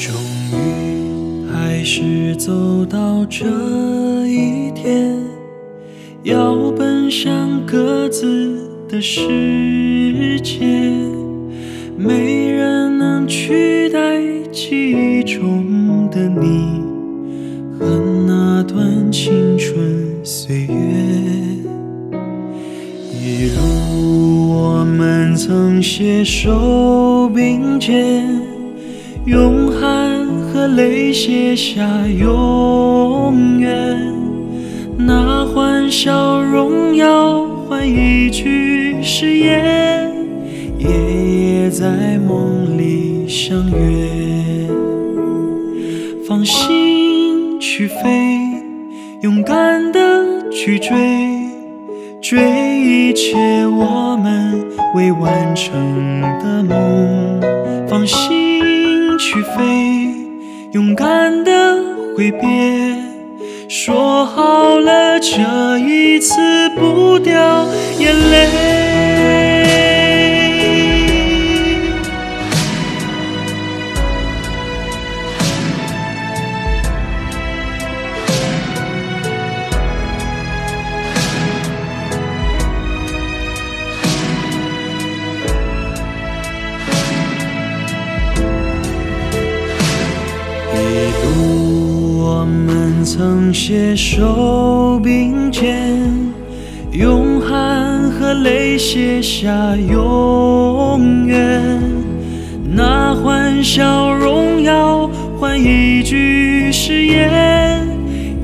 终于还是走到这一天要奔向各自的世界没人能取代记忆中的你和那段青春岁月。一路我们曾携手并肩用汗和泪写下永远。那欢笑荣耀换一句誓言，夜夜在梦里相约。放心去飞，勇敢的去追。追一切我们未完成的梦，放心去飞，勇敢的挥别，说好了这一次不掉眼泪。曾携手并肩，用汗和泪写下永远。那欢笑荣耀换一句誓言，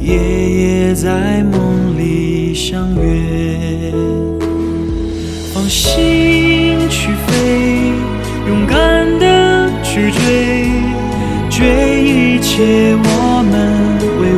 夜夜在梦里相约。放心去飞，勇敢的去追，追一切我